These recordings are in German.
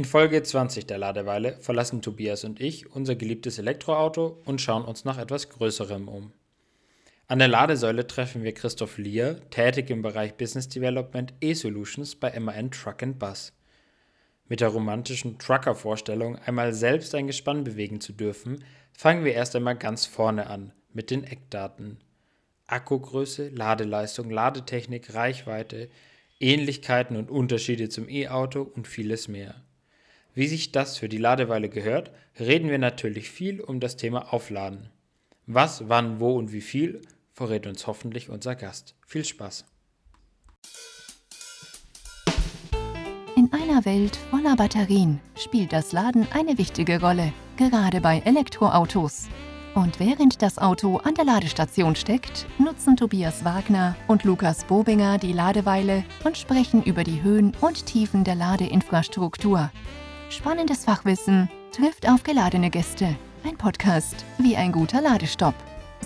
In Folge 20 der Ladeweile verlassen Tobias und ich unser geliebtes Elektroauto und schauen uns nach etwas Größerem um. An der Ladesäule treffen wir Christoph Lier, tätig im Bereich Business Development E-Solutions bei MAN Truck Bus. Mit der romantischen Trucker-Vorstellung, einmal selbst ein Gespann bewegen zu dürfen, fangen wir erst einmal ganz vorne an, mit den Eckdaten. Akkugröße, Ladeleistung, Ladetechnik, Reichweite, Ähnlichkeiten und Unterschiede zum E-Auto und vieles mehr. Wie sich das für die Ladeweile gehört, reden wir natürlich viel um das Thema Aufladen. Was, wann, wo und wie viel verrät uns hoffentlich unser Gast. Viel Spaß! In einer Welt voller Batterien spielt das Laden eine wichtige Rolle, gerade bei Elektroautos. Und während das Auto an der Ladestation steckt, nutzen Tobias Wagner und Lukas Bobinger die Ladeweile und sprechen über die Höhen und Tiefen der Ladeinfrastruktur. Spannendes Fachwissen trifft auf geladene Gäste. Ein Podcast wie ein guter Ladestopp.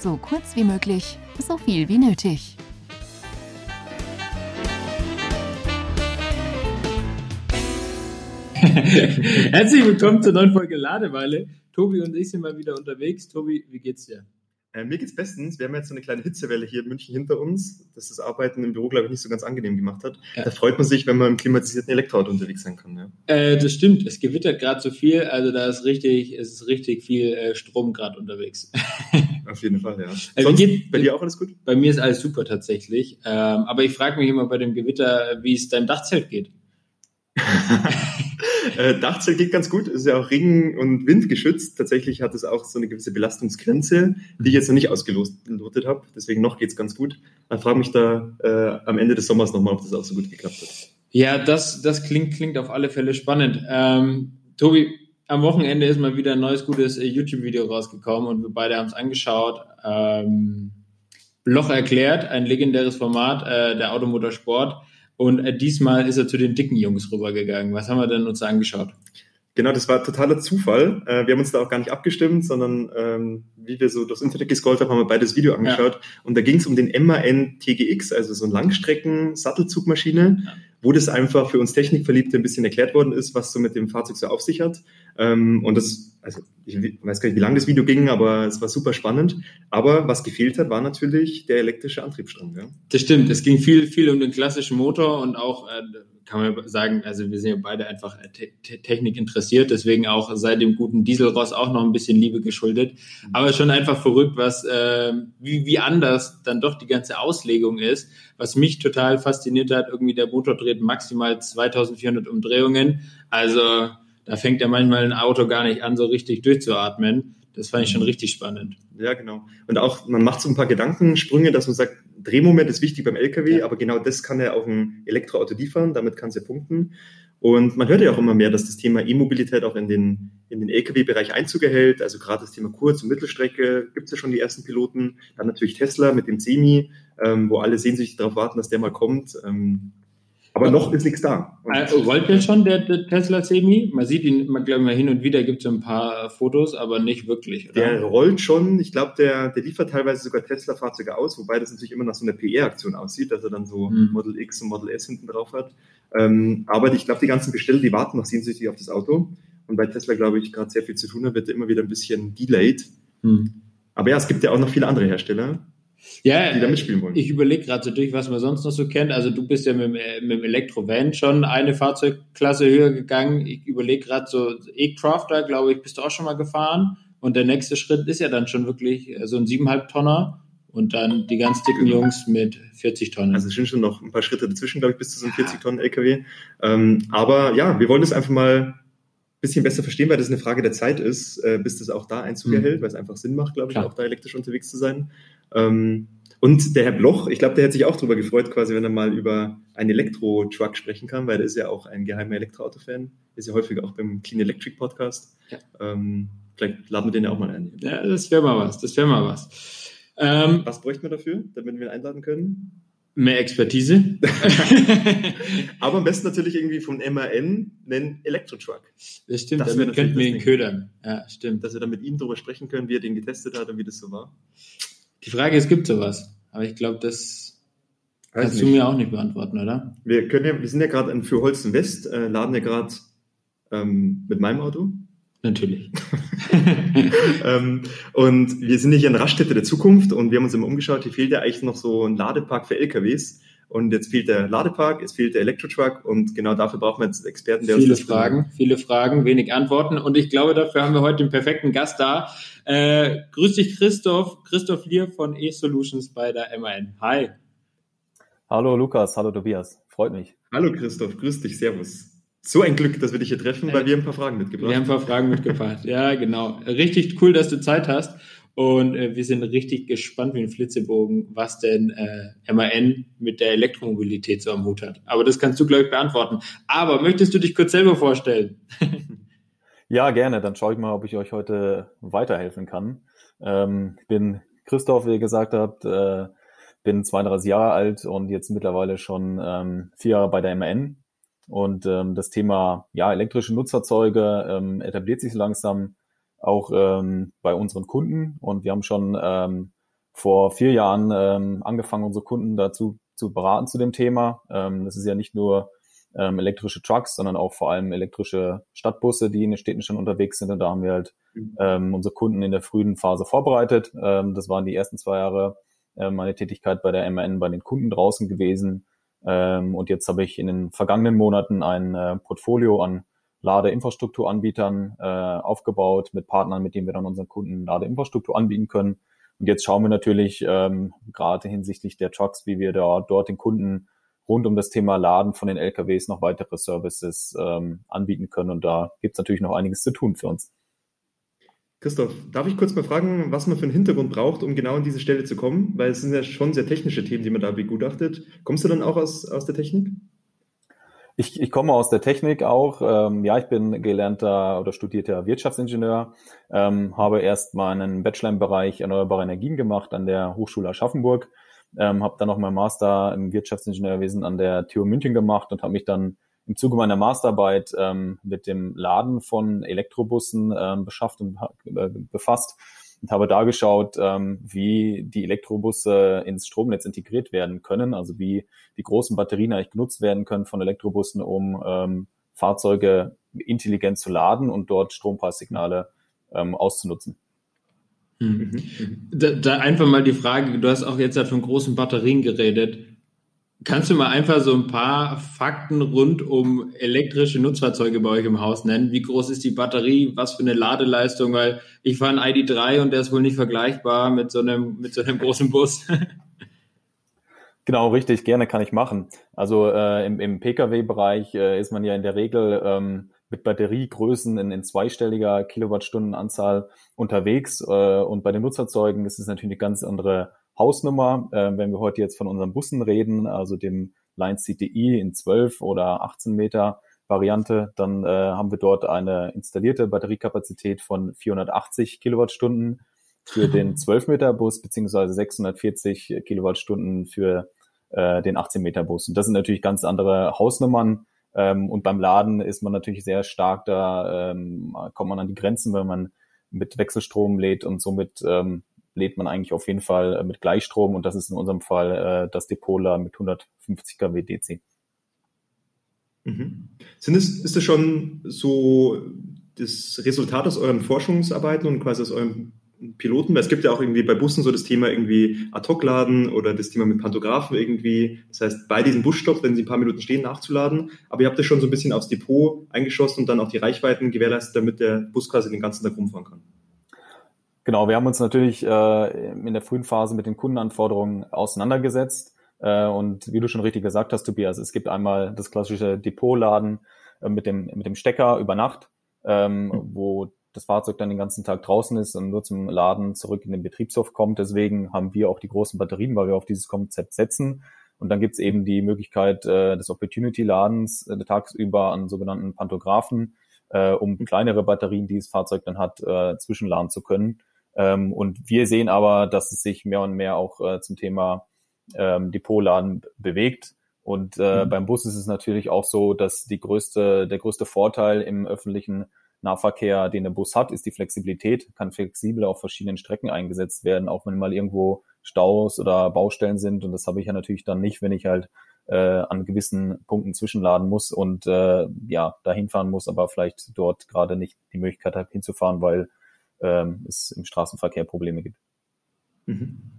So kurz wie möglich, so viel wie nötig. Herzlich willkommen zur neuen Folge Ladeweile. Tobi und ich sind mal wieder unterwegs. Tobi, wie geht's dir? Äh, mir geht's bestens. Wir haben jetzt so eine kleine Hitzewelle hier in München hinter uns, das das Arbeiten im Büro, glaube ich, nicht so ganz angenehm gemacht hat. Ja. Da freut man sich, wenn man im klimatisierten Elektroauto unterwegs sein kann. Ja. Äh, das stimmt. Es gewittert gerade so viel, also da ist richtig, es ist richtig viel äh, Strom gerade unterwegs. Auf jeden Fall, ja. Also Sonst, geht, bei dir auch alles gut? Bei mir ist alles super tatsächlich. Ähm, aber ich frage mich immer bei dem Gewitter, wie es deinem Dachzelt geht. äh, Dachzelt geht ganz gut, ist ja auch Regen- und Wind geschützt. Tatsächlich hat es auch so eine gewisse Belastungsgrenze, die ich jetzt noch nicht ausgelotet habe. Deswegen noch geht's ganz gut. Dann frage mich da äh, am Ende des Sommers nochmal, ob das auch so gut geklappt hat. Ja, das, das klingt, klingt auf alle Fälle spannend. Ähm, Tobi, am Wochenende ist mal wieder ein neues, gutes äh, YouTube-Video rausgekommen und wir beide haben es angeschaut. Ähm, Loch erklärt, ein legendäres Format, äh, der Automotorsport. Und äh, diesmal ist er zu den dicken Jungs rübergegangen. Was haben wir denn uns angeschaut? Genau, das war totaler Zufall. Äh, wir haben uns da auch gar nicht abgestimmt, sondern ähm, wie wir so durchs Internet gescrollt haben, haben wir beides Video angeschaut. Ja. Und da ging es um den MAN TGX, also so eine Langstrecken-Sattelzugmaschine, ja. Wo das einfach für uns Technikverliebte ein bisschen erklärt worden ist, was so mit dem Fahrzeug so auf sich hat. Ähm, und das, also ich weiß gar nicht, wie lang das Video ging, aber es war super spannend. Aber was gefehlt hat, war natürlich der elektrische Antriebsstrang. Ja? Das stimmt. Es ging viel, viel um den klassischen Motor und auch äh, kann man sagen, also wir sind ja beide einfach äh, te Technik interessiert, deswegen auch seit dem guten Dieselross auch noch ein bisschen Liebe geschuldet. Mhm. Aber schon einfach verrückt, was äh, wie, wie anders dann doch die ganze Auslegung ist. Was mich total fasziniert hat, irgendwie der Motor dreht maximal 2400 Umdrehungen. Also da fängt ja manchmal ein Auto gar nicht an, so richtig durchzuatmen. Das fand ich schon mhm. richtig spannend. Ja, genau. Und auch, man macht so ein paar Gedankensprünge, dass man sagt, Drehmoment ist wichtig beim LKW, ja. aber genau das kann er auf ein Elektroauto liefern, damit kann es ja punkten. Und man hört ja auch immer mehr, dass das Thema E-Mobilität auch in den, in den Lkw-Bereich Einzug erhält. Also gerade das Thema Kurz- und Mittelstrecke gibt es ja schon die ersten Piloten. Dann natürlich Tesla mit dem Semi, ähm, wo alle sehnsüchtig darauf warten, dass der mal kommt. Ähm, aber noch ist nichts da. Also, rollt der schon, der, der, Tesla Semi? Man sieht ihn, man glaube mal hin und wieder gibt es ein paar Fotos, aber nicht wirklich. Oder? Der rollt schon. Ich glaube, der, der liefert teilweise sogar Tesla-Fahrzeuge aus, wobei das natürlich immer nach so einer PR-Aktion aussieht, dass er dann so hm. Model X und Model S hinten drauf hat. Ähm, aber ich glaube, die ganzen Besteller, die warten noch sehnsüchtig auf das Auto. Und bei Tesla, glaube ich, gerade sehr viel zu tun hat, wird er immer wieder ein bisschen delayed. Hm. Aber ja, es gibt ja auch noch viele andere Hersteller ja, die da mitspielen wollen. Ich überlege gerade so durch, was man sonst noch so kennt. Also du bist ja mit, mit dem Elektrovan schon eine Fahrzeugklasse höher gegangen. Ich überlege gerade so E-Crafter, glaube ich, bist du auch schon mal gefahren. Und der nächste Schritt ist ja dann schon wirklich äh, so ein 7,5 Tonner und dann die ganz dicken genau. Jungs mit 40 Tonnen. Also es sind schon noch ein paar Schritte dazwischen, glaube ich, bis zu so einem 40 Tonnen LKW. Ähm, aber ja, wir wollen das einfach mal bisschen besser verstehen, weil das eine Frage der Zeit ist, äh, bis das auch da Einzug mhm. erhält, weil es einfach Sinn macht, glaube ich, Klar. auch da elektrisch unterwegs zu sein. Ähm, und der Herr Bloch, ich glaube, der hätte sich auch darüber gefreut, quasi, wenn er mal über einen Elektro-Truck sprechen kann, weil er ist ja auch ein geheimer Elektroauto-Fan, ist ja häufig auch beim Clean Electric Podcast. Ja. Ähm, vielleicht laden wir den ja auch mal ein. Ja, das wäre mal was, das wäre mal was. Ähm, was bräuchten wir dafür, damit wir ihn einladen können? Mehr Expertise. Aber am besten natürlich irgendwie vom MAN einen Elektro-Truck. Das stimmt, das damit könnten wir ihn ködern. Ja, stimmt. Dass wir dann mit ihm darüber sprechen können, wie er den getestet hat und wie das so war. Die Frage ist, gibt sowas? Aber ich glaube, das Weiß kannst nicht. du mir auch nicht beantworten, oder? Wir können ja, wir sind ja gerade für Holzen West, äh, laden ja gerade ähm, mit meinem Auto. Natürlich. ähm, und wir sind hier in Raststätte der Zukunft und wir haben uns immer umgeschaut, hier fehlt ja eigentlich noch so ein Ladepark für LKWs. Und jetzt fehlt der Ladepark, es fehlt der Elektrotruck und genau dafür brauchen wir jetzt Experten, der viele uns das Fragen, viele Fragen, wenig Antworten und ich glaube, dafür haben wir heute den perfekten Gast da. Äh, grüß dich Christoph, Christoph Lier von E-Solutions bei der MAN. Hi. Hallo Lukas, hallo Tobias, freut mich. Hallo Christoph, grüß dich, servus. So ein Glück, dass wir dich hier treffen, weil wir haben ein paar Fragen mitgebracht. Wir haben ein paar Fragen mitgebracht. Ja, genau. Richtig cool, dass du Zeit hast. Und äh, wir sind richtig gespannt wie ein Flitzebogen, was denn äh, MAN mit der Elektromobilität so am Hut hat. Aber das kannst du, glaube ich, beantworten. Aber möchtest du dich kurz selber vorstellen? ja, gerne. Dann schaue ich mal, ob ich euch heute weiterhelfen kann. Ähm, ich bin Christoph, wie ihr gesagt habt, äh, bin 32 Jahre alt und jetzt mittlerweile schon ähm, vier Jahre bei der MAN und ähm, das Thema ja, elektrische Nutzfahrzeuge ähm, etabliert sich langsam auch ähm, bei unseren Kunden. Und wir haben schon ähm, vor vier Jahren ähm, angefangen, unsere Kunden dazu zu beraten zu dem Thema. Ähm, das ist ja nicht nur ähm, elektrische Trucks, sondern auch vor allem elektrische Stadtbusse, die in den Städten schon unterwegs sind. Und da haben wir halt mhm. ähm, unsere Kunden in der frühen Phase vorbereitet. Ähm, das waren die ersten zwei Jahre äh, meine Tätigkeit bei der MAN bei den Kunden draußen gewesen. Ähm, und jetzt habe ich in den vergangenen Monaten ein äh, Portfolio an Ladeinfrastrukturanbietern äh, aufgebaut mit Partnern, mit denen wir dann unseren Kunden Ladeinfrastruktur anbieten können. Und jetzt schauen wir natürlich ähm, gerade hinsichtlich der Trucks, wie wir da dort den Kunden rund um das Thema Laden von den LKWs noch weitere Services ähm, anbieten können. Und da gibt es natürlich noch einiges zu tun für uns. Christoph, darf ich kurz mal fragen, was man für einen Hintergrund braucht, um genau an diese Stelle zu kommen? Weil es sind ja schon sehr technische Themen, die man da begutachtet. Kommst du dann auch aus, aus der Technik? Ich, ich komme aus der Technik auch. Ähm, ja, ich bin gelernter oder studierter Wirtschaftsingenieur, ähm, habe erst meinen Bachelor im Bereich erneuerbare Energien gemacht an der Hochschule Aschaffenburg, ähm, habe dann noch meinen Master im Wirtschaftsingenieurwesen an der TU München gemacht und habe mich dann im Zuge meiner Masterarbeit ähm, mit dem Laden von Elektrobussen ähm, beschafft und äh, befasst und habe da geschaut, ähm, wie die Elektrobusse ins Stromnetz integriert werden können, also wie die großen Batterien eigentlich genutzt werden können von Elektrobussen, um ähm, Fahrzeuge intelligent zu laden und dort Strompreissignale ähm, auszunutzen. Mhm. Da, da einfach mal die Frage, du hast auch jetzt ja von großen Batterien geredet. Kannst du mal einfach so ein paar Fakten rund um elektrische Nutzfahrzeuge bei euch im Haus nennen? Wie groß ist die Batterie? Was für eine Ladeleistung? Weil ich fahre einen ID3 und der ist wohl nicht vergleichbar mit so einem, mit so einem großen Bus. Genau, richtig, gerne kann ich machen. Also äh, im, im Pkw-Bereich äh, ist man ja in der Regel ähm, mit Batteriegrößen in, in zweistelliger Kilowattstundenanzahl unterwegs. Äh, und bei den Nutzfahrzeugen ist es natürlich eine ganz andere Hausnummer. Äh, wenn wir heute jetzt von unseren Bussen reden, also dem Line CTI in 12 oder 18 Meter Variante, dann äh, haben wir dort eine installierte Batteriekapazität von 480 Kilowattstunden für den 12 Meter Bus beziehungsweise 640 Kilowattstunden für äh, den 18 Meter Bus. Und das sind natürlich ganz andere Hausnummern. Ähm, und beim Laden ist man natürlich sehr stark da, ähm, kommt man an die Grenzen, wenn man mit Wechselstrom lädt und somit ähm, lädt man eigentlich auf jeden Fall äh, mit Gleichstrom und das ist in unserem Fall äh, das Depola mit 150 kW DC. Mhm. Sind es, ist das schon so das Resultat aus euren Forschungsarbeiten und quasi aus eurem Piloten? Weil es gibt ja auch irgendwie bei Bussen so das Thema irgendwie Ad-Hoc-Laden oder das Thema mit Pantographen irgendwie. Das heißt, bei diesem Busstopp, wenn sie ein paar Minuten stehen, nachzuladen. Aber ihr habt das schon so ein bisschen aufs Depot eingeschossen und dann auch die Reichweiten gewährleistet, damit der Bus quasi den ganzen Tag rumfahren kann. Genau, wir haben uns natürlich äh, in der frühen Phase mit den Kundenanforderungen auseinandergesetzt. Äh, und wie du schon richtig gesagt hast, Tobias, es gibt einmal das klassische Depotladen äh, mit, dem, mit dem Stecker über Nacht, ähm, mhm. wo das Fahrzeug dann den ganzen Tag draußen ist und nur zum Laden zurück in den Betriebshof kommt. Deswegen haben wir auch die großen Batterien, weil wir auf dieses Konzept setzen. Und dann gibt's eben die Möglichkeit äh, des Opportunity-Ladens äh, tagsüber an sogenannten Pantographen, äh, um mhm. kleinere Batterien, die das Fahrzeug dann hat, äh, zwischenladen zu können. Ähm, und wir sehen aber, dass es sich mehr und mehr auch äh, zum Thema ähm, Depotladen bewegt. Und äh, mhm. beim Bus ist es natürlich auch so, dass die größte, der größte Vorteil im öffentlichen Nahverkehr, den der Bus hat, ist die Flexibilität, kann flexibel auf verschiedenen Strecken eingesetzt werden, auch wenn mal irgendwo Staus oder Baustellen sind. Und das habe ich ja natürlich dann nicht, wenn ich halt äh, an gewissen Punkten zwischenladen muss und äh, ja, dahin fahren muss, aber vielleicht dort gerade nicht die Möglichkeit hat, hinzufahren, weil ähm, es im Straßenverkehr Probleme gibt. Mhm.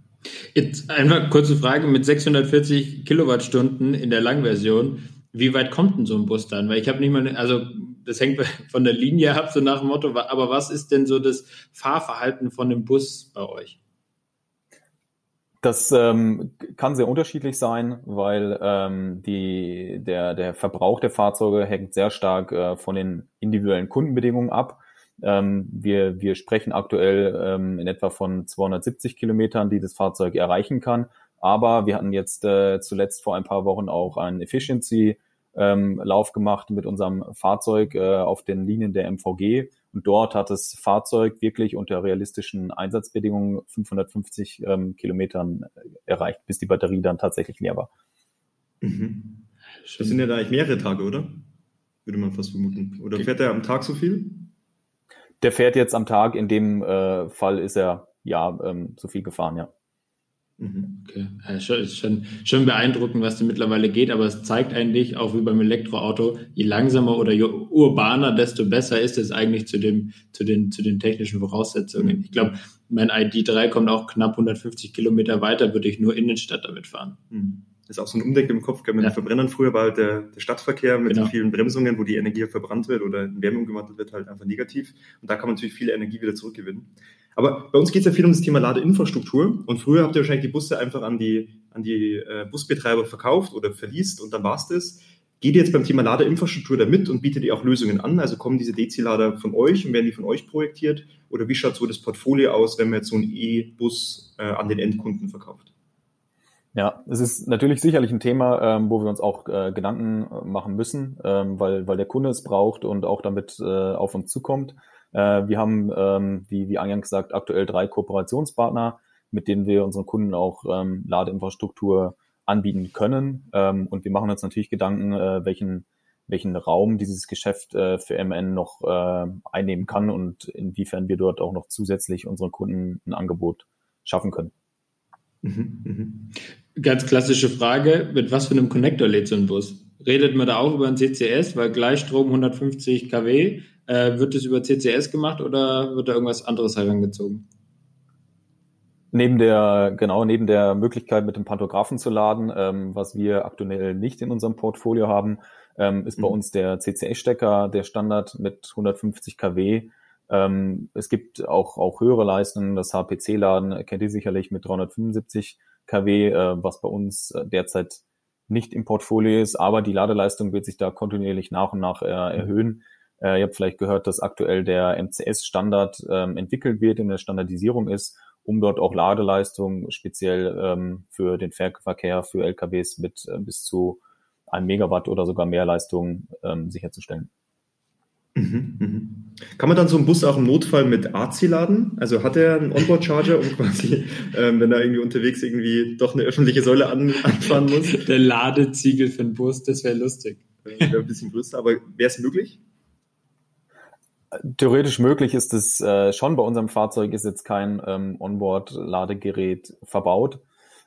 Jetzt einfach kurze Frage mit 640 Kilowattstunden in der Langversion. Wie weit kommt denn so ein Bus dann? Weil ich habe nicht mal, also das hängt von der Linie ab, so nach dem Motto, aber was ist denn so das Fahrverhalten von dem Bus bei euch? Das ähm, kann sehr unterschiedlich sein, weil ähm, die, der, der Verbrauch der Fahrzeuge hängt sehr stark äh, von den individuellen Kundenbedingungen ab. Ähm, wir, wir sprechen aktuell ähm, in etwa von 270 Kilometern, die das Fahrzeug erreichen kann. Aber wir hatten jetzt äh, zuletzt vor ein paar Wochen auch einen Efficiency ähm, Lauf gemacht mit unserem Fahrzeug äh, auf den Linien der MVG. Und dort hat das Fahrzeug wirklich unter realistischen Einsatzbedingungen 550 ähm, Kilometern erreicht, bis die Batterie dann tatsächlich leer war. Mhm. Das sind ja da eigentlich mehrere Tage, oder? Würde man fast vermuten. Oder fährt er am Tag so viel? Der fährt jetzt am Tag, in dem äh, Fall ist er ja ähm, so viel gefahren, ja. Mhm. Okay, ja, schon, schon, schon beeindruckend, was da mittlerweile geht, aber es zeigt eigentlich, auch wie beim Elektroauto, je langsamer oder je urbaner, desto besser ist es eigentlich zu, dem, zu, den, zu den technischen Voraussetzungen. Ich glaube, mein ID3 kommt auch knapp 150 Kilometer weiter, würde ich nur Innenstadt damit fahren. Mhm. Das ist auch so ein Umdenken im Kopf. Mit ja. den Verbrennern früher war halt der, der Stadtverkehr mit genau. vielen Bremsungen, wo die Energie verbrannt wird oder in Wärme umgewandelt wird, halt einfach negativ. Und da kann man natürlich viel Energie wieder zurückgewinnen. Aber bei uns geht es ja viel um das Thema Ladeinfrastruktur. Und früher habt ihr wahrscheinlich die Busse einfach an die, an die äh, Busbetreiber verkauft oder verliest und dann war's das. Geht ihr jetzt beim Thema Ladeinfrastruktur da mit und bietet ihr auch Lösungen an? Also kommen diese DC-Lader von euch und werden die von euch projektiert? Oder wie schaut so das Portfolio aus, wenn man jetzt so einen E-Bus äh, an den Endkunden verkauft? Ja, es ist natürlich sicherlich ein Thema, ähm, wo wir uns auch äh, Gedanken äh, machen müssen, ähm, weil, weil der Kunde es braucht und auch damit äh, auf uns zukommt. Äh, wir haben, ähm, wie, wie eingangs gesagt, aktuell drei Kooperationspartner, mit denen wir unseren Kunden auch ähm, Ladeinfrastruktur anbieten können. Ähm, und wir machen uns natürlich Gedanken, äh, welchen, welchen Raum dieses Geschäft äh, für MN noch äh, einnehmen kann und inwiefern wir dort auch noch zusätzlich unseren Kunden ein Angebot schaffen können. Mhm, mhm. Ganz klassische Frage, mit was für einem Connector lädt so ein Bus? Redet man da auch über ein CCS, weil Gleichstrom 150 kW, äh, wird das über CCS gemacht oder wird da irgendwas anderes herangezogen? Neben der, genau, neben der Möglichkeit, mit dem Pantographen zu laden, ähm, was wir aktuell nicht in unserem Portfolio haben, ähm, ist mhm. bei uns der CCS-Stecker der Standard mit 150 kW. Ähm, es gibt auch, auch höhere Leistungen. Das HPC-Laden kennt ihr sicherlich mit 375 kW, äh, was bei uns äh, derzeit nicht im Portfolio ist, aber die Ladeleistung wird sich da kontinuierlich nach und nach äh, erhöhen. Äh, ihr habt vielleicht gehört, dass aktuell der MCS-Standard ähm, entwickelt wird, in der Standardisierung ist, um dort auch Ladeleistung speziell ähm, für den Verkehr, für LKWs mit äh, bis zu einem Megawatt oder sogar mehr Leistung ähm, sicherzustellen. Mhm, mhm. Kann man dann so einen Bus auch im Notfall mit AC laden? Also hat er einen Onboard-Charger, um quasi, ähm, wenn er irgendwie unterwegs irgendwie doch eine öffentliche Säule an, anfahren muss? Der Ladeziegel für den Bus, das wäre lustig. Wäre ein bisschen größer, aber wäre es möglich? Theoretisch möglich ist es äh, schon. Bei unserem Fahrzeug ist jetzt kein ähm, Onboard-Ladegerät verbaut.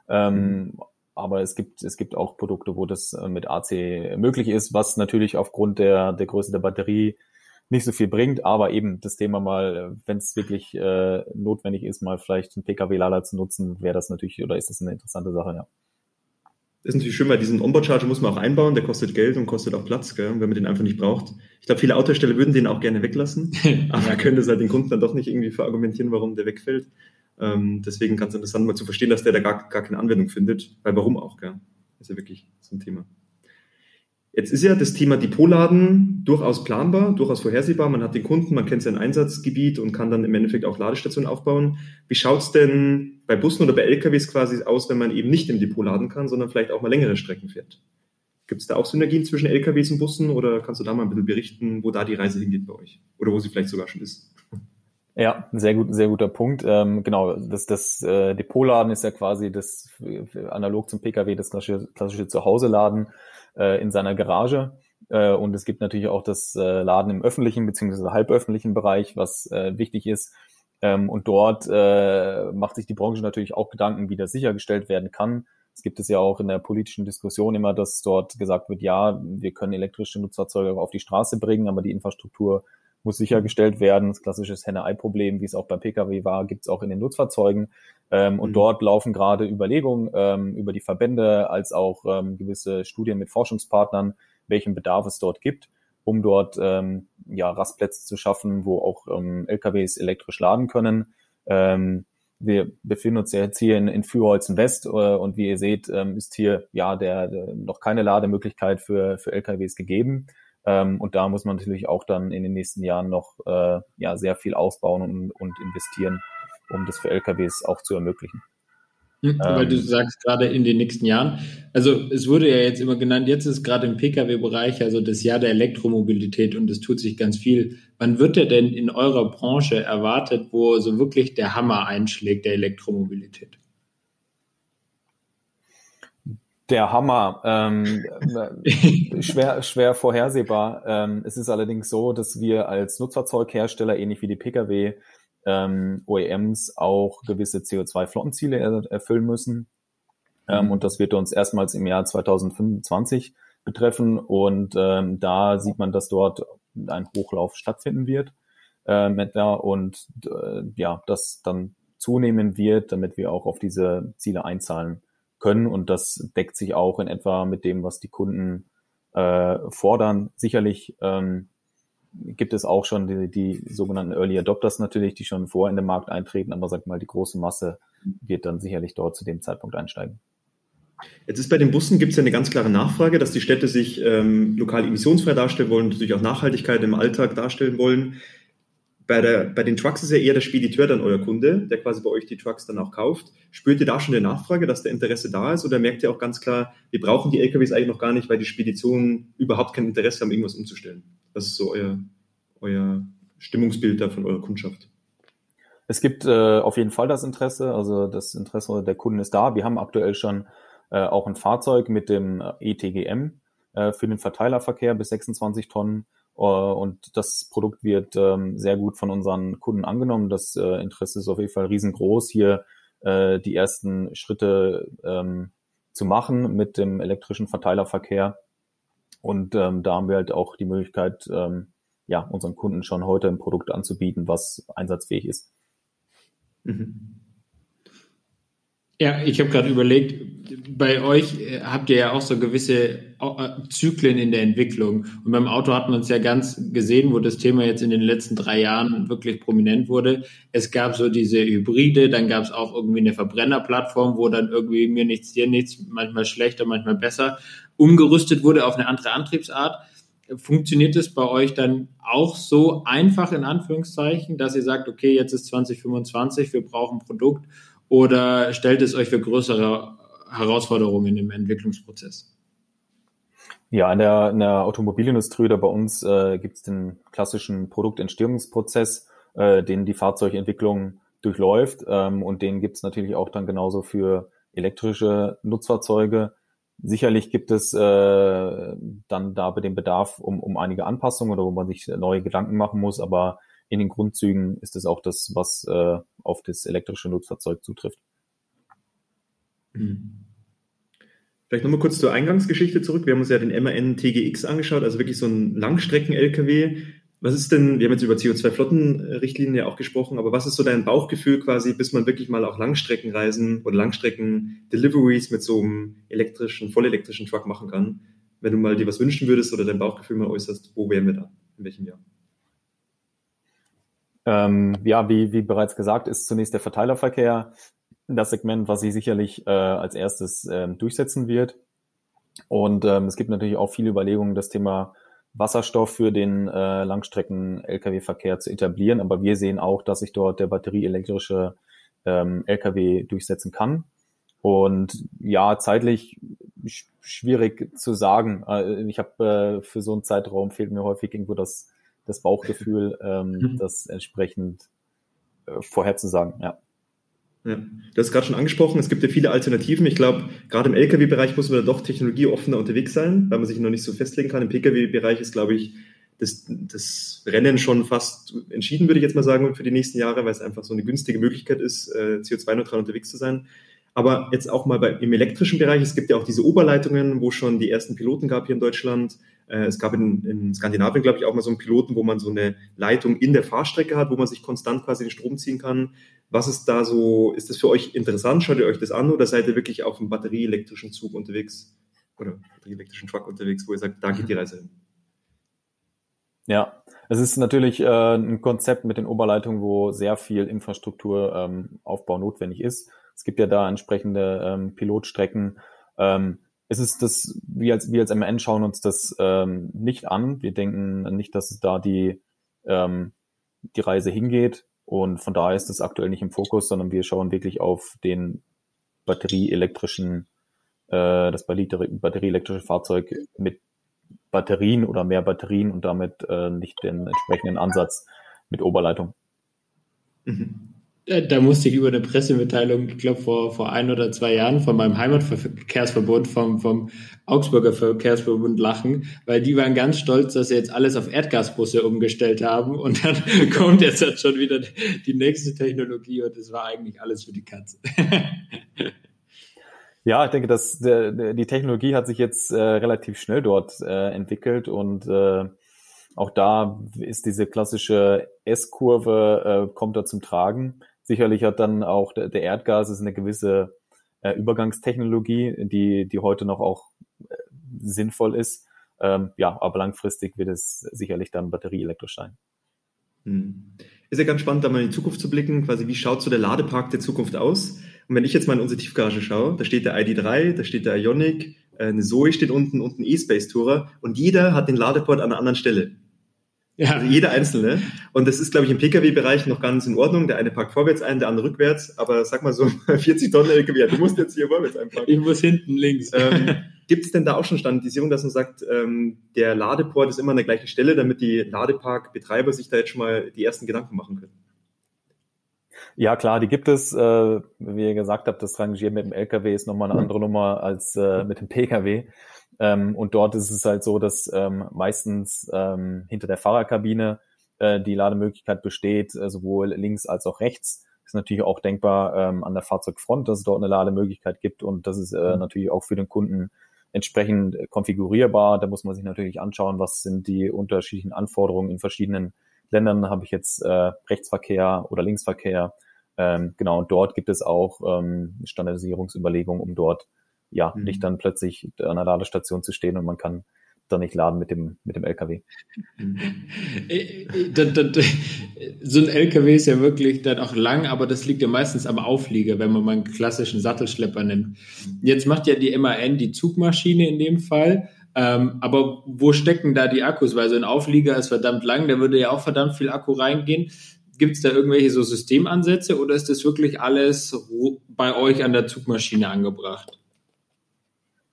Ähm, mhm. Aber es gibt, es gibt auch Produkte, wo das äh, mit AC möglich ist, was natürlich aufgrund der, der Größe der Batterie nicht so viel bringt, aber eben das Thema mal, wenn es wirklich äh, notwendig ist, mal vielleicht einen PKW-Lader zu nutzen, wäre das natürlich oder ist das eine interessante Sache, ja. Das ist natürlich schön, weil diesen Onboard-Charger muss man auch einbauen, der kostet Geld und kostet auch Platz, gell, wenn man den einfach nicht braucht. Ich glaube, viele Autohersteller würden den auch gerne weglassen, aber können das halt den Kunden dann doch nicht irgendwie verargumentieren, warum der wegfällt. Ähm, deswegen ganz interessant mal zu verstehen, dass der da gar, gar keine Anwendung findet, weil warum auch, gell? Das ist ja wirklich so ein Thema. Jetzt ist ja das Thema Depotladen durchaus planbar, durchaus vorhersehbar. Man hat den Kunden, man kennt sein Einsatzgebiet und kann dann im Endeffekt auch Ladestationen aufbauen. Wie schaut's denn bei Bussen oder bei LKWs quasi aus, wenn man eben nicht im Depot laden kann, sondern vielleicht auch mal längere Strecken fährt? Gibt es da auch Synergien zwischen LKWs und Bussen oder kannst du da mal ein bisschen berichten, wo da die Reise hingeht bei euch? Oder wo sie vielleicht sogar schon ist? Ja, sehr gut, sehr guter Punkt. Ähm, genau, das, das äh, Depotladen ist ja quasi das analog zum PKW das klassische, klassische Zuhause-Laden äh, in seiner Garage. Äh, und es gibt natürlich auch das äh, Laden im öffentlichen bzw. halböffentlichen Bereich, was äh, wichtig ist. Ähm, und dort äh, macht sich die Branche natürlich auch Gedanken, wie das sichergestellt werden kann. Es gibt es ja auch in der politischen Diskussion immer, dass dort gesagt wird, ja, wir können elektrische Nutzfahrzeuge auf die Straße bringen, aber die Infrastruktur muss sichergestellt werden. Das klassische Henne-Ei-Problem, wie es auch beim Pkw war, gibt es auch in den Nutzfahrzeugen. Ähm, und mhm. dort laufen gerade Überlegungen ähm, über die Verbände als auch ähm, gewisse Studien mit Forschungspartnern, welchen Bedarf es dort gibt, um dort ähm, ja, Rastplätze zu schaffen, wo auch ähm, LKWs elektrisch laden können. Ähm, wir befinden uns ja jetzt hier in, in Fürholzen West äh, und wie ihr seht, ähm, ist hier ja der, der noch keine Lademöglichkeit für, für LKWs gegeben. Ähm, und da muss man natürlich auch dann in den nächsten Jahren noch äh, ja, sehr viel ausbauen und, und investieren, um das für LKWs auch zu ermöglichen. Hm, weil du ähm. sagst gerade in den nächsten Jahren. Also es wurde ja jetzt immer genannt, jetzt ist gerade im Pkw-Bereich also das Jahr der Elektromobilität und es tut sich ganz viel. Wann wird der denn in eurer Branche erwartet, wo so wirklich der Hammer einschlägt der Elektromobilität? Der Hammer, ähm, schwer, schwer vorhersehbar. Ähm, es ist allerdings so, dass wir als Nutzfahrzeughersteller, ähnlich wie die Pkw, ähm, OEMs auch gewisse CO2-Flottenziele er erfüllen müssen. Ähm, mhm. und das wird uns erstmals im Jahr 2025 betreffen. Und ähm, da sieht man, dass dort ein Hochlauf stattfinden wird. Äh, und äh, ja, das dann zunehmen wird, damit wir auch auf diese Ziele einzahlen können. Und das deckt sich auch in etwa mit dem, was die Kunden äh, fordern. Sicherlich ähm, gibt es auch schon die, die sogenannten Early Adopters natürlich, die schon vor in den Markt eintreten, aber sag mal, die große Masse wird dann sicherlich dort zu dem Zeitpunkt einsteigen. Jetzt ist bei den Bussen gibt es ja eine ganz klare Nachfrage, dass die Städte sich ähm, lokal emissionsfrei darstellen wollen, natürlich auch Nachhaltigkeit im Alltag darstellen wollen. Bei, der, bei den Trucks ist ja eher der Spediteur dann euer Kunde, der quasi bei euch die Trucks dann auch kauft. Spürt ihr da schon eine Nachfrage, dass der Interesse da ist? Oder merkt ihr auch ganz klar, wir brauchen die LKWs eigentlich noch gar nicht, weil die Speditionen überhaupt kein Interesse haben, irgendwas umzustellen? Was ist so euer, euer Stimmungsbild da von eurer Kundschaft? Es gibt äh, auf jeden Fall das Interesse, also das Interesse der Kunden ist da. Wir haben aktuell schon äh, auch ein Fahrzeug mit dem ETGM äh, für den Verteilerverkehr bis 26 Tonnen äh, und das Produkt wird ähm, sehr gut von unseren Kunden angenommen. Das äh, Interesse ist auf jeden Fall riesengroß, hier äh, die ersten Schritte ähm, zu machen mit dem elektrischen Verteilerverkehr. Und ähm, da haben wir halt auch die Möglichkeit, ähm, ja, unseren Kunden schon heute ein Produkt anzubieten, was einsatzfähig ist. Mhm. Ja, ich habe gerade überlegt, bei euch äh, habt ihr ja auch so gewisse äh, Zyklen in der Entwicklung. Und beim Auto hat man es ja ganz gesehen, wo das Thema jetzt in den letzten drei Jahren wirklich prominent wurde. Es gab so diese Hybride, dann gab es auch irgendwie eine Verbrennerplattform, wo dann irgendwie mir nichts, dir nichts, manchmal schlechter, manchmal besser, umgerüstet wurde auf eine andere Antriebsart. Funktioniert es bei euch dann auch so einfach in Anführungszeichen, dass ihr sagt, okay, jetzt ist 2025, wir brauchen ein Produkt oder stellt es euch für größere Herausforderungen im Entwicklungsprozess? Ja, in der, in der Automobilindustrie oder bei uns äh, gibt es den klassischen Produktentstehungsprozess, äh, den die Fahrzeugentwicklung durchläuft. Ähm, und den gibt es natürlich auch dann genauso für elektrische Nutzfahrzeuge. Sicherlich gibt es äh, dann da bei dem Bedarf um, um einige Anpassungen oder wo man sich neue Gedanken machen muss, aber in den Grundzügen ist es auch das, was äh, auf das elektrische Nutzfahrzeug zutrifft. Mhm. Vielleicht nochmal kurz zur Eingangsgeschichte zurück. Wir haben uns ja den MAN TGX angeschaut, also wirklich so ein Langstrecken-LKW. Was ist denn, wir haben jetzt über CO2-Flottenrichtlinien ja auch gesprochen, aber was ist so dein Bauchgefühl quasi, bis man wirklich mal auch Langstreckenreisen oder Langstrecken-Deliveries mit so einem elektrischen, vollelektrischen Truck machen kann? Wenn du mal dir was wünschen würdest oder dein Bauchgefühl mal äußerst, wo wären wir da? In welchem Jahr? Ähm, ja, wie, wie bereits gesagt, ist zunächst der Verteilerverkehr das Segment, was sich sicherlich äh, als erstes ähm, durchsetzen wird. Und ähm, es gibt natürlich auch viele Überlegungen, das Thema Wasserstoff für den äh, Langstrecken-Lkw-Verkehr zu etablieren. Aber wir sehen auch, dass sich dort der batterieelektrische ähm, Lkw durchsetzen kann. Und ja, zeitlich sch schwierig zu sagen. Äh, ich habe äh, für so einen Zeitraum fehlt mir häufig irgendwo das, das Bauchgefühl, ähm, mhm. das entsprechend äh, vorherzusagen. Ja. Ja. Du hast gerade schon angesprochen, es gibt ja viele Alternativen. Ich glaube, gerade im Lkw-Bereich muss man da doch technologieoffener unterwegs sein, weil man sich noch nicht so festlegen kann. Im Pkw-Bereich ist, glaube ich, das, das Rennen schon fast entschieden, würde ich jetzt mal sagen, für die nächsten Jahre, weil es einfach so eine günstige Möglichkeit ist, äh, CO2-neutral unterwegs zu sein. Aber jetzt auch mal bei, im elektrischen Bereich, es gibt ja auch diese Oberleitungen, wo schon die ersten Piloten gab hier in Deutschland. Äh, es gab in, in Skandinavien, glaube ich, auch mal so einen Piloten, wo man so eine Leitung in der Fahrstrecke hat, wo man sich konstant quasi den Strom ziehen kann. Was ist da so, ist das für euch interessant? Schaut ihr euch das an oder seid ihr wirklich auf einem batterieelektrischen Zug unterwegs oder batterieelektrischen Truck unterwegs, wo ihr sagt, da geht die Reise hin? Ja, es ist natürlich äh, ein Konzept mit den Oberleitungen, wo sehr viel Infrastrukturaufbau ähm, notwendig ist. Es gibt ja da entsprechende ähm, Pilotstrecken. Ähm, es ist das, wir als, wir als MN schauen uns das ähm, nicht an. Wir denken nicht, dass da die, ähm, die Reise hingeht. Und von daher ist das aktuell nicht im Fokus, sondern wir schauen wirklich auf den batterieelektrischen, äh, das batterieelektrische Fahrzeug mit Batterien oder mehr Batterien und damit äh, nicht den entsprechenden Ansatz mit Oberleitung. Mhm. Da musste ich über eine Pressemitteilung, ich glaube vor, vor ein oder zwei Jahren von meinem Heimatverkehrsverbund, vom, vom Augsburger Verkehrsverbund lachen, weil die waren ganz stolz, dass sie jetzt alles auf Erdgasbusse umgestellt haben und dann kommt jetzt halt schon wieder die nächste Technologie und es war eigentlich alles für die Katze. Ja, ich denke, dass die Technologie hat sich jetzt äh, relativ schnell dort äh, entwickelt und äh, auch da ist diese klassische S-Kurve äh, kommt da zum Tragen. Sicherlich hat dann auch der, der Erdgas ist eine gewisse äh, Übergangstechnologie, die die heute noch auch äh, sinnvoll ist. Ähm, ja, aber langfristig wird es sicherlich dann batterieelektrisch sein. Hm. Ist ja ganz spannend, da mal in die Zukunft zu blicken. Quasi, wie schaut so der Ladepark der Zukunft aus? Und wenn ich jetzt mal in unsere Tiefgarage schaue, da steht der ID3, da steht der Ionic, äh, eine Zoe steht unten und ein E-Space Tourer und jeder hat den Ladeport an einer anderen Stelle. Ja. Also jeder einzelne. Und das ist, glaube ich, im Pkw-Bereich noch ganz in Ordnung. Der eine packt vorwärts ein, der andere rückwärts. Aber sag mal so, 40 Tonnen LKW, du musst jetzt hier vorwärts einpacken. Ich muss hinten links. Ähm, Gibt es denn da auch schon Standardisierung, dass man sagt, ähm, der Ladeport ist immer an der gleichen Stelle, damit die Ladeparkbetreiber sich da jetzt schon mal die ersten Gedanken machen können? Ja, klar, die gibt es. Äh, wie ihr gesagt habt, das Rangieren mit dem LKW ist nochmal eine andere Nummer als äh, mit dem PKW. Ähm, und dort ist es halt so, dass ähm, meistens ähm, hinter der Fahrerkabine äh, die Lademöglichkeit besteht, äh, sowohl links als auch rechts. Ist natürlich auch denkbar ähm, an der Fahrzeugfront, dass es dort eine Lademöglichkeit gibt und das ist äh, mhm. natürlich auch für den Kunden entsprechend konfigurierbar. Da muss man sich natürlich anschauen, was sind die unterschiedlichen Anforderungen in verschiedenen Ländern. Habe ich jetzt äh, Rechtsverkehr oder Linksverkehr? Ähm, genau, und dort gibt es auch ähm, Standardisierungsüberlegungen, um dort ja mhm. nicht dann plötzlich an der Ladestation zu stehen und man kann dann nicht laden mit dem, mit dem LKW. Äh, äh, so ein LKW ist ja wirklich dann auch lang, aber das liegt ja meistens am Auflieger, wenn man mal einen klassischen Sattelschlepper nimmt. Jetzt macht ja die MAN die Zugmaschine in dem Fall. Ähm, aber wo stecken da die Akkus? Weil so ein Auflieger ist verdammt lang, da würde ja auch verdammt viel Akku reingehen. Gibt es da irgendwelche so Systemansätze oder ist das wirklich alles bei euch an der Zugmaschine angebracht?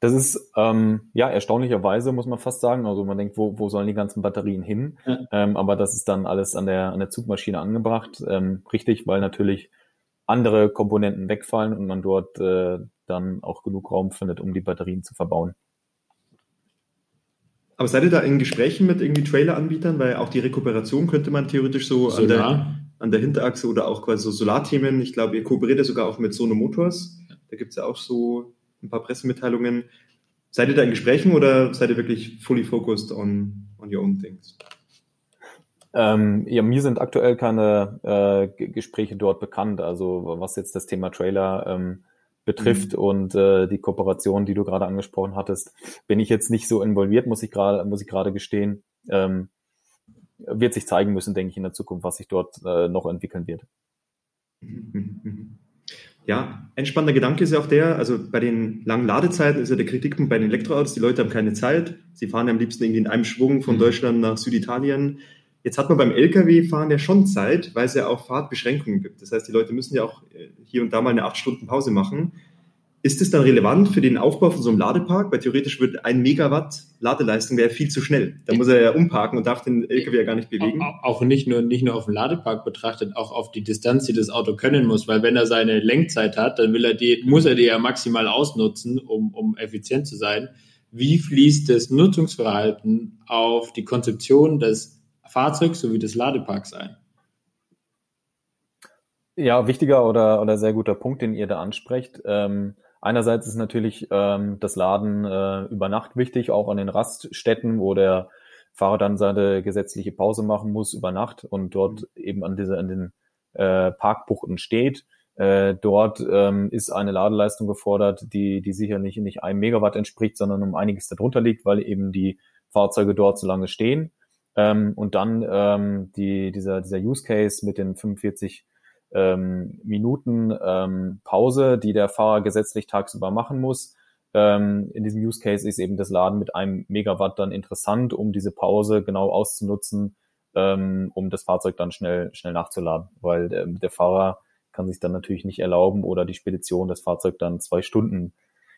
Das ist ähm, ja erstaunlicherweise, muss man fast sagen. Also man denkt, wo, wo sollen die ganzen Batterien hin? Ja. Ähm, aber das ist dann alles an der, an der Zugmaschine angebracht. Ähm, richtig, weil natürlich andere Komponenten wegfallen und man dort äh, dann auch genug Raum findet, um die Batterien zu verbauen. Aber seid ihr da in Gesprächen mit irgendwie Trailer-Anbietern? Weil auch die Rekuperation könnte man theoretisch so an der, an der, Hinterachse oder auch quasi so Solarthemen. Ich glaube, ihr kooperiert ja sogar auch mit Sono Motors. Da gibt es ja auch so ein paar Pressemitteilungen. Seid ihr da in Gesprächen oder seid ihr wirklich fully focused on, on your own things? Ähm, ja, mir sind aktuell keine äh, Gespräche dort bekannt. Also was jetzt das Thema Trailer ähm, betrifft mhm. und äh, die Kooperation, die du gerade angesprochen hattest, bin ich jetzt nicht so involviert, muss ich gerade muss ich gerade gestehen. Ähm, wird sich zeigen müssen, denke ich, in der Zukunft, was sich dort äh, noch entwickeln wird. Mhm. Ja, ein spannender Gedanke ist ja auch der, also bei den langen Ladezeiten ist ja der Kritikpunkt bei den Elektroautos, die Leute haben keine Zeit, sie fahren am liebsten irgendwie in einem Schwung von mhm. Deutschland nach Süditalien, Jetzt hat man beim Lkw-Fahren ja schon Zeit, weil es ja auch Fahrtbeschränkungen gibt. Das heißt, die Leute müssen ja auch äh, hier und da mal eine acht Stunden Pause machen. Ist es dann relevant für den Aufbau von so einem Ladepark? Weil theoretisch wird ein Megawatt Ladeleistung wäre viel zu schnell. Da muss er ja umparken und darf den LKW ja gar nicht bewegen. Auch nicht nur, nicht nur auf den Ladepark betrachtet, auch auf die Distanz, die das Auto können muss. Weil wenn er seine Lenkzeit hat, dann will er die, muss er die ja maximal ausnutzen, um, um effizient zu sein. Wie fließt das Nutzungsverhalten auf die Konzeption des Fahrzeug sowie des Ladeparks ein? Ja, wichtiger oder, oder sehr guter Punkt, den ihr da ansprecht. Ähm, einerseits ist natürlich ähm, das Laden äh, über Nacht wichtig, auch an den Raststätten, wo der Fahrer dann seine gesetzliche Pause machen muss über Nacht und dort mhm. eben an, diese, an den äh, Parkbuchten steht. Äh, dort ähm, ist eine Ladeleistung gefordert, die, die sicher nicht, nicht einem Megawatt entspricht, sondern um einiges darunter liegt, weil eben die Fahrzeuge dort so lange stehen. Ähm, und dann ähm, die, dieser, dieser Use Case mit den 45 ähm, Minuten ähm, Pause, die der Fahrer gesetzlich tagsüber machen muss. Ähm, in diesem Use Case ist eben das Laden mit einem Megawatt dann interessant, um diese Pause genau auszunutzen, ähm, um das Fahrzeug dann schnell, schnell nachzuladen, weil der, der Fahrer kann sich dann natürlich nicht erlauben oder die Spedition das Fahrzeug dann zwei Stunden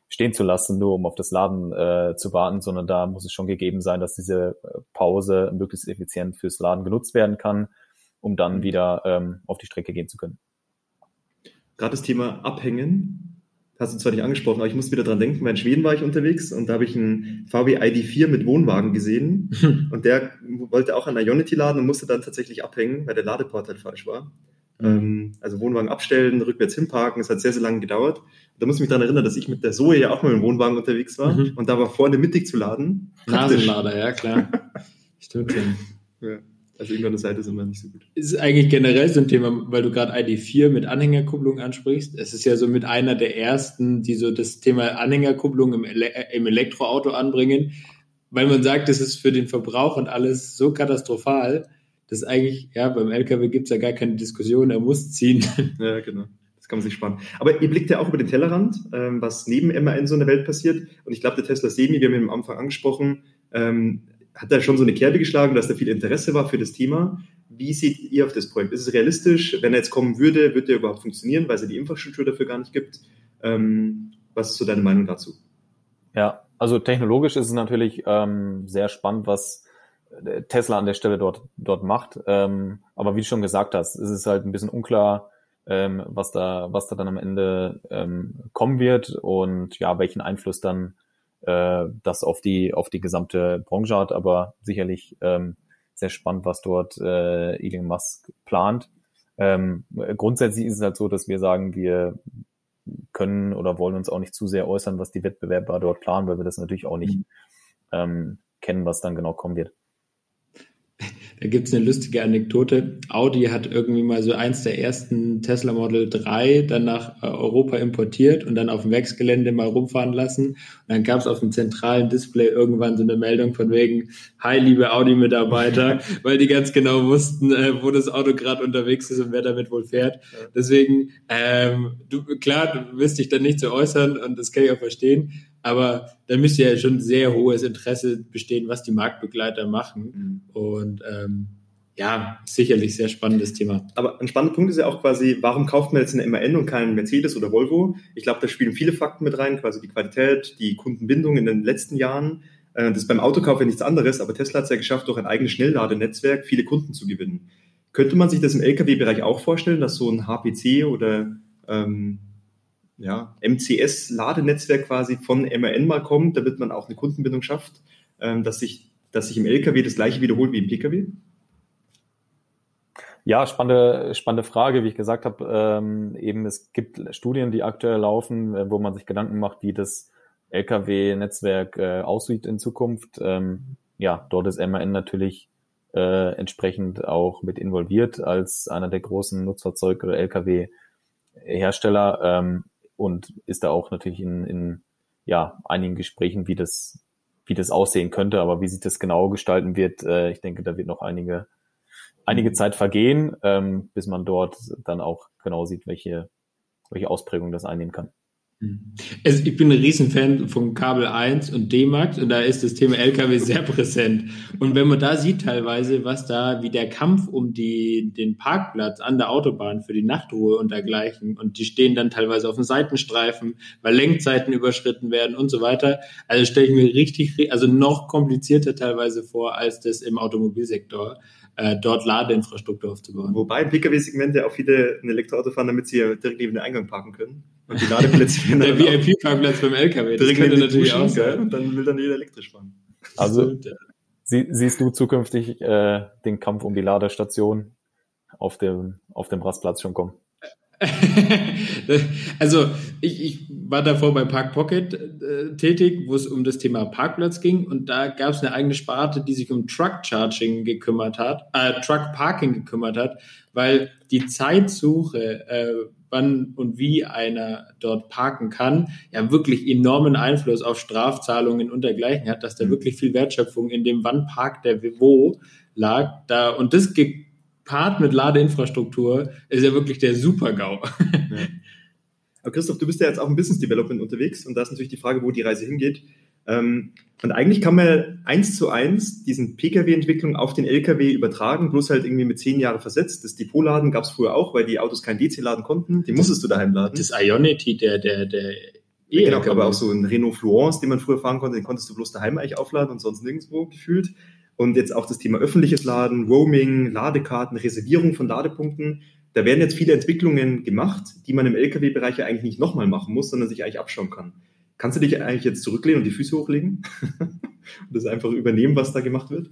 stehen zu lassen, nur um auf das Laden äh, zu warten, sondern da muss es schon gegeben sein, dass diese äh, Pause möglichst effizient fürs Laden genutzt werden kann um dann mhm. wieder ähm, auf die Strecke gehen zu können. Gerade das Thema Abhängen, hast du zwar nicht angesprochen, aber ich muss wieder dran denken, weil in Schweden war ich unterwegs und da habe ich einen VW ID4 mit Wohnwagen gesehen und der wollte auch an Ionity laden und musste dann tatsächlich abhängen, weil der Ladeport halt falsch war. Mhm. Ähm, also Wohnwagen abstellen, rückwärts hinparken, es hat sehr, sehr lange gedauert. Da muss ich mich daran erinnern, dass ich mit der Zoe ja auch mal im Wohnwagen unterwegs war mhm. und da war vorne mittig zu laden. Nasenlader, ja klar. Stimmt. Ja. Also irgendwann eine Seite ist immer nicht so gut. Ist eigentlich generell so ein Thema, weil du gerade ID4 mit Anhängerkupplung ansprichst. Es ist ja so mit einer der ersten, die so das Thema Anhängerkupplung im, Ele im Elektroauto anbringen, weil man sagt, das ist für den Verbrauch und alles so katastrophal, dass eigentlich, ja, beim LKW gibt's ja gar keine Diskussion, er muss ziehen. Ja, genau. Das kann man sich sparen. Aber ihr blickt ja auch über den Tellerrand, ähm, was neben MAN so in der Welt passiert. Und ich glaube, der Tesla Semi, wir haben ihn am Anfang angesprochen, ähm, hat da schon so eine Kerbe geschlagen, dass da viel Interesse war für das Thema. Wie seht ihr auf das Projekt? Ist es realistisch? Wenn er jetzt kommen würde, würde er überhaupt funktionieren, weil es ja die Infrastruktur dafür gar nicht gibt? Ähm, was ist so deine Meinung dazu? Ja, also technologisch ist es natürlich ähm, sehr spannend, was äh, Tesla an der Stelle dort, dort macht. Ähm, aber wie du schon gesagt hast, ist es halt ein bisschen unklar, ähm, was da, was da dann am Ende ähm, kommen wird und ja, welchen Einfluss dann äh, das auf die, auf die gesamte Branche hat, aber sicherlich ähm, sehr spannend, was dort äh, Elon Musk plant. Ähm, grundsätzlich ist es halt so, dass wir sagen, wir können oder wollen uns auch nicht zu sehr äußern, was die Wettbewerber dort planen, weil wir das natürlich auch nicht mhm. ähm, kennen, was dann genau kommen wird. Da gibt's eine lustige Anekdote. Audi hat irgendwie mal so eins der ersten Tesla Model 3 dann nach äh, Europa importiert und dann auf dem Werksgelände mal rumfahren lassen. Und dann gab's auf dem zentralen Display irgendwann so eine Meldung von wegen, hi liebe Audi-Mitarbeiter, weil die ganz genau wussten, äh, wo das Auto gerade unterwegs ist und wer damit wohl fährt. Deswegen, ähm, du, klar, du wirst dich dann nicht so äußern und das kann ich auch verstehen. Aber da müsste ja schon sehr hohes Interesse bestehen, was die Marktbegleiter machen. Mhm. Und ähm, ja, sicherlich sehr spannendes Thema. Aber ein spannender Punkt ist ja auch quasi, warum kauft man jetzt eine MAN und keinen Mercedes oder Volvo? Ich glaube, da spielen viele Fakten mit rein, quasi die Qualität, die Kundenbindung in den letzten Jahren. Äh, das ist beim Autokauf ja nichts anderes, aber Tesla hat es ja geschafft, durch ein eigenes Schnellladenetzwerk viele Kunden zu gewinnen. Könnte man sich das im Lkw-Bereich auch vorstellen, dass so ein HPC oder ähm, ja, MCS-Ladenetzwerk quasi von MAN mal kommt, damit man auch eine Kundenbindung schafft, ähm, dass, sich, dass sich im LKW das gleiche wiederholt wie im Pkw? Ja, spannende, spannende Frage. Wie ich gesagt habe, ähm, eben es gibt Studien, die aktuell laufen, äh, wo man sich Gedanken macht, wie das LKW-Netzwerk äh, aussieht in Zukunft. Ähm, ja, dort ist MAN natürlich äh, entsprechend auch mit involviert als einer der großen Nutzfahrzeuge oder LKW-Hersteller. Ähm, und ist da auch natürlich in, in ja, einigen Gesprächen, wie das, wie das aussehen könnte, aber wie sich das genau gestalten wird, äh, ich denke, da wird noch einige, einige Zeit vergehen, ähm, bis man dort dann auch genau sieht, welche, welche Ausprägung das einnehmen kann. Also ich bin ein Riesenfan von Kabel 1 und D-Max und da ist das Thema LKW sehr präsent. Und wenn man da sieht teilweise, was da, wie der Kampf um die, den Parkplatz an der Autobahn für die Nachtruhe und dergleichen und die stehen dann teilweise auf dem Seitenstreifen, weil Lenkzeiten überschritten werden und so weiter. Also stelle ich mir richtig, also noch komplizierter teilweise vor als das im Automobilsektor äh, dort Ladeinfrastruktur aufzubauen. Wobei im Pkw-Segment ja auch viele ein Elektroauto fahren, damit sie ja direkt neben den Eingang parken können. Und die Ladeplätze Der VIP-Parkplatz beim LKW, das könnte natürlich auch sein. Und dann will dann jeder elektrisch fahren. Also sie, siehst du zukünftig äh, den Kampf um die Ladestation auf dem, auf dem Rastplatz schon kommen? also ich, ich war davor bei Park Pocket äh, tätig, wo es um das Thema Parkplatz ging und da gab es eine eigene Sparte, die sich um Truck Charging gekümmert hat, äh, Truck Parking gekümmert hat, weil die Zeitsuche, äh, wann und wie einer dort parken kann, ja wirklich enormen Einfluss auf Strafzahlungen und dergleichen hat, dass da mhm. wirklich viel Wertschöpfung in dem, wann parkt der wo lag. Da und das gepaart mit Ladeinfrastruktur ist ja wirklich der Super-GAU. Ja. Aber Christoph, du bist ja jetzt auch im Business Development unterwegs und da ist natürlich die Frage, wo die Reise hingeht. Ähm, und eigentlich kann man eins zu eins diesen Pkw-Entwicklung auf den Lkw übertragen, bloß halt irgendwie mit zehn Jahren versetzt. Das Depotladen gab es früher auch, weil die Autos kein DC laden konnten. Den musstest du daheim laden. Das Ionity, der, der, der E genau, aber auch so ein Renault Fluence, den man früher fahren konnte, den konntest du bloß daheim eigentlich aufladen und sonst nirgendwo gefühlt. Und jetzt auch das Thema öffentliches Laden, Roaming, Ladekarten, Reservierung von Ladepunkten. Da werden jetzt viele Entwicklungen gemacht, die man im Lkw-Bereich ja eigentlich nicht nochmal machen muss, sondern sich eigentlich abschauen kann. Kannst du dich eigentlich jetzt zurücklehnen und die Füße hochlegen und das einfach übernehmen, was da gemacht wird?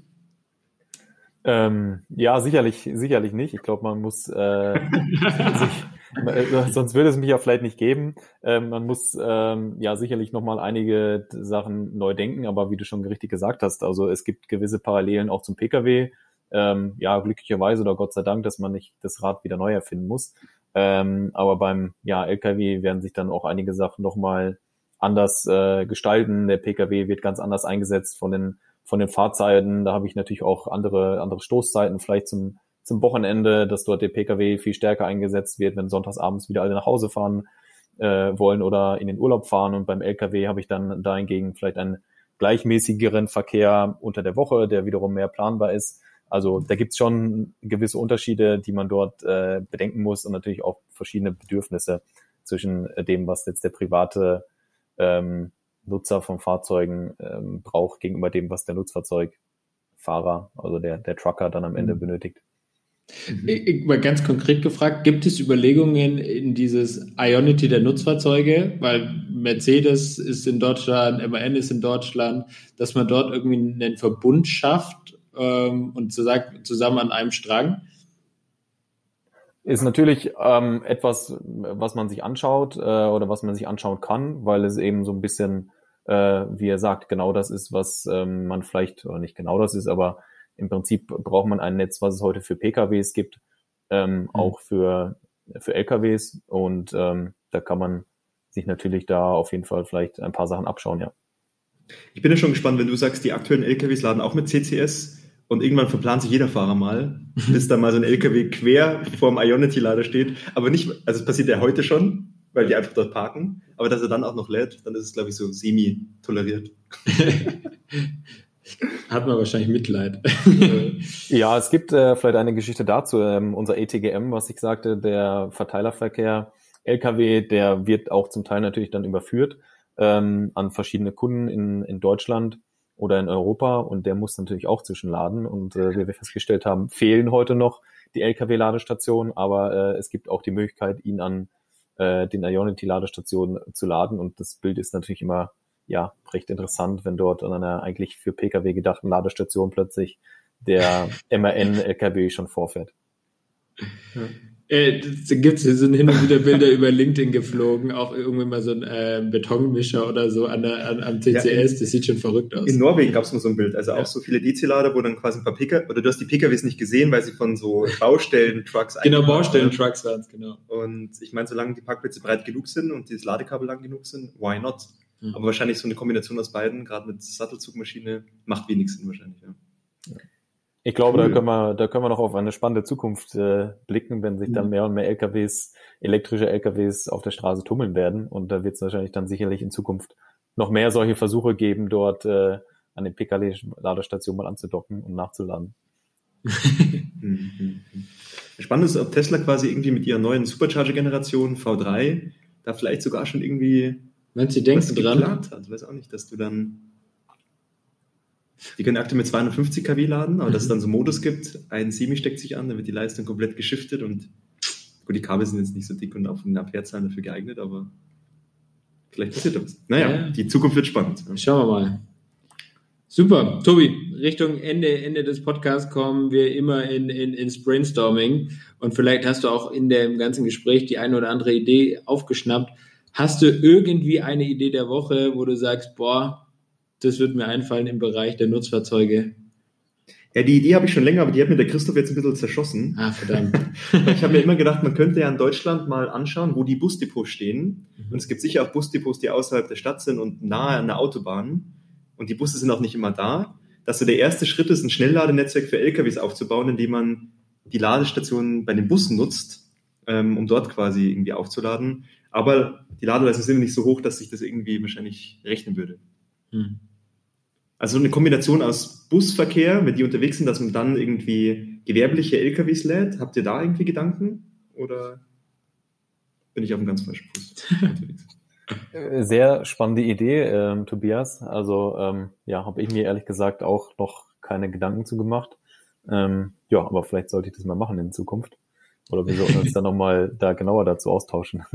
Ähm, ja, sicherlich, sicherlich nicht. Ich glaube, man muss äh, sich, sonst würde es mich ja vielleicht nicht geben. Ähm, man muss ähm, ja sicherlich nochmal einige Sachen neu denken, aber wie du schon richtig gesagt hast, also es gibt gewisse Parallelen auch zum Pkw ähm, ja, glücklicherweise oder Gott sei Dank, dass man nicht das Rad wieder neu erfinden muss. Ähm, aber beim ja, LKW werden sich dann auch einige Sachen nochmal anders äh, gestalten. Der PKW wird ganz anders eingesetzt von den von den Fahrzeiten. Da habe ich natürlich auch andere andere Stoßzeiten, vielleicht zum zum Wochenende, dass dort der PKW viel stärker eingesetzt wird, wenn sonntagsabends wieder alle nach Hause fahren äh, wollen oder in den Urlaub fahren. Und beim LKW habe ich dann dahingegen vielleicht einen gleichmäßigeren Verkehr unter der Woche, der wiederum mehr planbar ist. Also da gibt's schon gewisse Unterschiede, die man dort äh, bedenken muss und natürlich auch verschiedene Bedürfnisse zwischen dem, was jetzt der private ähm, Nutzer von Fahrzeugen ähm, braucht, gegenüber dem, was der Nutzfahrzeugfahrer, also der, der Trucker dann am Ende mhm. benötigt. Mhm. Ich, mal ganz konkret gefragt, gibt es Überlegungen in dieses Ionity der Nutzfahrzeuge, weil Mercedes ist in Deutschland, MAN ist in Deutschland, dass man dort irgendwie einen Verbund schafft ähm, und zusammen an einem Strang? Ist natürlich ähm, etwas, was man sich anschaut äh, oder was man sich anschauen kann, weil es eben so ein bisschen, äh, wie er sagt, genau das ist, was ähm, man vielleicht, oder nicht genau das ist, aber im Prinzip braucht man ein Netz, was es heute für PKWs gibt, ähm, mhm. auch für, für LKWs und ähm, da kann man sich natürlich da auf jeden Fall vielleicht ein paar Sachen abschauen, ja. Ich bin ja schon gespannt, wenn du sagst, die aktuellen LKWs laden auch mit CCS und irgendwann verplant sich jeder Fahrer mal, bis da mal so ein LKW quer vorm Ionity-Lader steht. Aber nicht, also es passiert ja heute schon, weil die einfach dort parken. Aber dass er dann auch noch lädt, dann ist es, glaube ich, so semi-toleriert. Hat man wahrscheinlich Mitleid. ja, es gibt äh, vielleicht eine Geschichte dazu. Ähm, unser ETGM, was ich sagte, der Verteilerverkehr, LKW, der wird auch zum Teil natürlich dann überführt ähm, an verschiedene Kunden in, in Deutschland oder in Europa und der muss natürlich auch zwischenladen. Und äh, wie wir festgestellt haben, fehlen heute noch die Lkw-Ladestationen, aber äh, es gibt auch die Möglichkeit, ihn an äh, den Ionity-Ladestationen zu laden. Und das Bild ist natürlich immer ja recht interessant, wenn dort an einer eigentlich für Pkw gedachten Ladestation plötzlich der MAN-LKW schon vorfährt. Ja. Äh, gibt es sind hin und wieder Bilder über LinkedIn geflogen, auch irgendwie mal so ein äh, Betonmischer oder so an der, an, am CCS, ja, in, das sieht schon verrückt aus. In Norwegen gab es mal so ein Bild, also ja. auch so viele DC-Lader, wo dann quasi ein paar PKW, oder du hast die PKWs nicht gesehen, weil sie von so Baustellen-Trucks Genau, Baustellen-Trucks waren es, genau. Und ich meine, solange die Parkplätze breit genug sind und das Ladekabel lang genug sind, why not? Mhm. Aber wahrscheinlich so eine Kombination aus beiden, gerade mit Sattelzugmaschine, macht wenig Sinn wahrscheinlich, ja. Ich glaube, cool. da können wir, da können wir noch auf eine spannende Zukunft äh, blicken, wenn sich dann mhm. mehr und mehr LKWs, elektrische LKWs auf der Straße tummeln werden. Und da wird es wahrscheinlich dann sicherlich in Zukunft noch mehr solche Versuche geben, dort äh, an den PKW-Ladestationen mal anzudocken und nachzuladen. Mhm. Spannend ist, ob Tesla quasi irgendwie mit ihrer neuen Supercharger-Generation V3 da vielleicht sogar schon irgendwie Wenn sie denken dran. hat. Ich weiß auch nicht, dass du dann die können aktuell mit 250 kW laden, aber mhm. dass es dann so Modus gibt, ein Semi steckt sich an, dann wird die Leistung komplett geschiftet und gut, die Kabel sind jetzt nicht so dick und auch von den Amperezahlen dafür geeignet, aber vielleicht passiert da was. Naja, ja. die Zukunft wird spannend. Schauen wir mal. Super, Tobi, Richtung Ende, Ende des Podcasts kommen wir immer in, in, ins Brainstorming und vielleicht hast du auch in dem ganzen Gespräch die eine oder andere Idee aufgeschnappt. Hast du irgendwie eine Idee der Woche, wo du sagst, boah, das wird mir einfallen im Bereich der Nutzfahrzeuge? Ja, die Idee habe ich schon länger, aber die hat mir der Christoph jetzt ein bisschen zerschossen. Ah, verdammt. ich habe mir immer gedacht, man könnte ja in Deutschland mal anschauen, wo die Busdepots stehen. Mhm. Und es gibt sicher auch Busdepots, die außerhalb der Stadt sind und nahe an der Autobahn. Und die Busse sind auch nicht immer da. Dass so der erste Schritt ist, ein Schnellladenetzwerk für LKWs aufzubauen, indem man die Ladestationen bei den Bussen nutzt, ähm, um dort quasi irgendwie aufzuladen. Aber die Ladeleistung sind nicht so hoch, dass sich das irgendwie wahrscheinlich rechnen würde. Mhm. Also eine Kombination aus Busverkehr, wenn die unterwegs sind, dass man dann irgendwie gewerbliche LKWs lädt. Habt ihr da irgendwie Gedanken? Oder bin ich auf einem ganz falschen Fuß unterwegs? Äh, sehr spannende Idee, ähm, Tobias. Also ähm, ja, habe ich mir ehrlich gesagt auch noch keine Gedanken zu gemacht. Ähm, ja, aber vielleicht sollte ich das mal machen in Zukunft. Oder wir sollten uns dann nochmal da genauer dazu austauschen.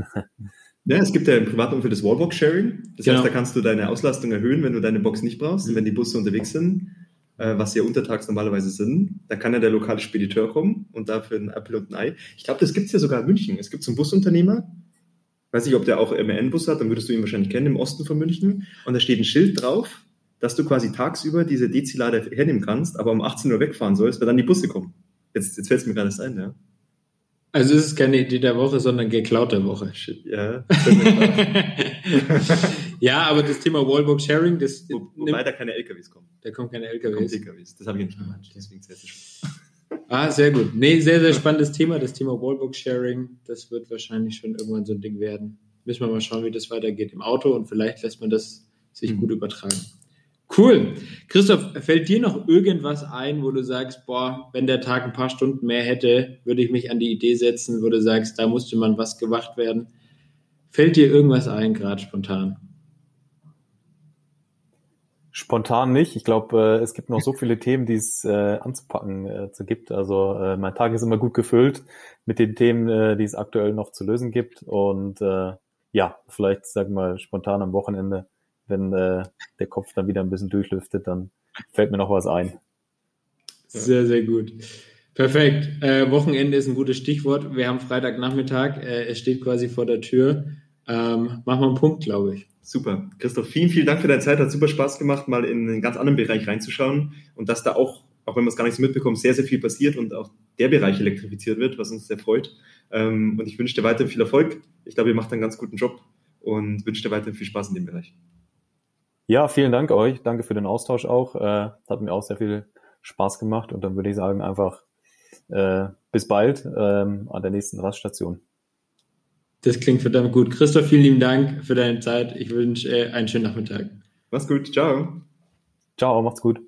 Ja, es gibt ja im privaten Umfeld das Wallbox-Sharing. Das genau. heißt, da kannst du deine Auslastung erhöhen, wenn du deine Box nicht brauchst. Und wenn die Busse unterwegs sind, äh, was ja untertags normalerweise sind, da kann ja der lokale Spediteur kommen und dafür ein Apple und ein Ei. Ich glaube, das gibt's ja sogar in München. Es gibt so einen Busunternehmer, weiß nicht, ob der auch MN-Bus hat, dann würdest du ihn wahrscheinlich kennen, im Osten von München. Und da steht ein Schild drauf, dass du quasi tagsüber diese Dezilader hernehmen kannst, aber um 18 Uhr wegfahren sollst, weil dann die Busse kommen. Jetzt, jetzt fällt es mir gerade ein, ja. Also es ist keine Idee der Woche, sondern geklaut der Woche. Shit, ja. ja, aber das Thema Wallbox Sharing, das. Wo, wobei da keine LKWs kommen. Da kommen keine LKWs. Da kommen LKWs. Das habe ich nicht gemeint. Deswegen sehr, sehr Ah, sehr gut. Nee, sehr, sehr spannendes Thema, das Thema Wallbox Sharing. Das wird wahrscheinlich schon irgendwann so ein Ding werden. Müssen wir mal schauen, wie das weitergeht im Auto und vielleicht lässt man das sich mhm. gut übertragen. Cool. Christoph, fällt dir noch irgendwas ein, wo du sagst, boah, wenn der Tag ein paar Stunden mehr hätte, würde ich mich an die Idee setzen, wo du sagst, da musste man was gewacht werden. Fällt dir irgendwas ein, gerade spontan? Spontan nicht. Ich glaube, äh, es gibt noch so viele Themen, die es äh, anzupacken äh, zu gibt. Also äh, mein Tag ist immer gut gefüllt mit den Themen, äh, die es aktuell noch zu lösen gibt. Und äh, ja, vielleicht, sag mal, spontan am Wochenende wenn äh, der Kopf dann wieder ein bisschen durchlüftet, dann fällt mir noch was ein. Sehr, sehr gut. Perfekt. Äh, Wochenende ist ein gutes Stichwort. Wir haben Freitagnachmittag. Äh, es steht quasi vor der Tür. Ähm, machen wir einen Punkt, glaube ich. Super. Christoph, vielen, vielen Dank für deine Zeit. Hat super Spaß gemacht, mal in einen ganz anderen Bereich reinzuschauen und dass da auch, auch wenn man es gar nicht so mitbekommt, sehr, sehr viel passiert und auch der Bereich elektrifiziert wird, was uns sehr freut. Ähm, und ich wünsche dir weiterhin viel Erfolg. Ich glaube, ihr macht einen ganz guten Job und wünsche dir weiterhin viel Spaß in dem Bereich. Ja, vielen Dank euch. Danke für den Austausch auch. Äh, hat mir auch sehr viel Spaß gemacht und dann würde ich sagen einfach äh, bis bald ähm, an der nächsten Raststation. Das klingt verdammt gut. Christoph, vielen lieben Dank für deine Zeit. Ich wünsche äh, einen schönen Nachmittag. Mach's gut. Ciao. Ciao, macht's gut.